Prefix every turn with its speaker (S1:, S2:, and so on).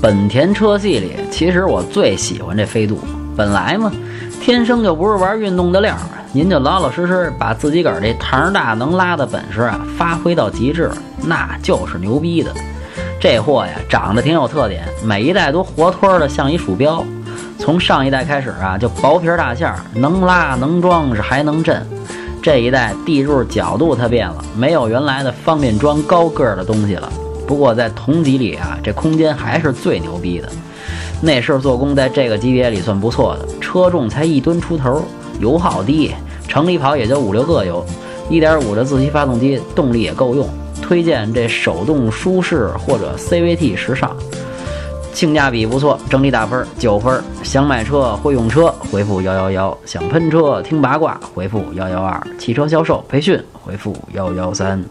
S1: 本田车系里，其实我最喜欢这飞度。本来嘛，天生就不是玩运动的料儿，您就老老实实把自己个儿这堂大能拉的本事啊发挥到极致，那就是牛逼的。这货呀，长得挺有特点，每一代都活脱的像一鼠标。从上一代开始啊，就薄皮大馅儿，能拉能装是还能震。这一代地柱角度它变了，没有原来的方便装高个儿的东西了。不过在同级里啊，这空间还是最牛逼的。内饰做工在这个级别里算不错的，车重才一吨出头，油耗低，城里跑也就五六个油。1.5的自吸发动机，动力也够用。推荐这手动舒适或者 CVT 时尚，性价比不错，整体打分九分。想买车会用车，回复幺幺幺；想喷车听八卦，回复幺幺二；汽车销售培训，回复幺幺三。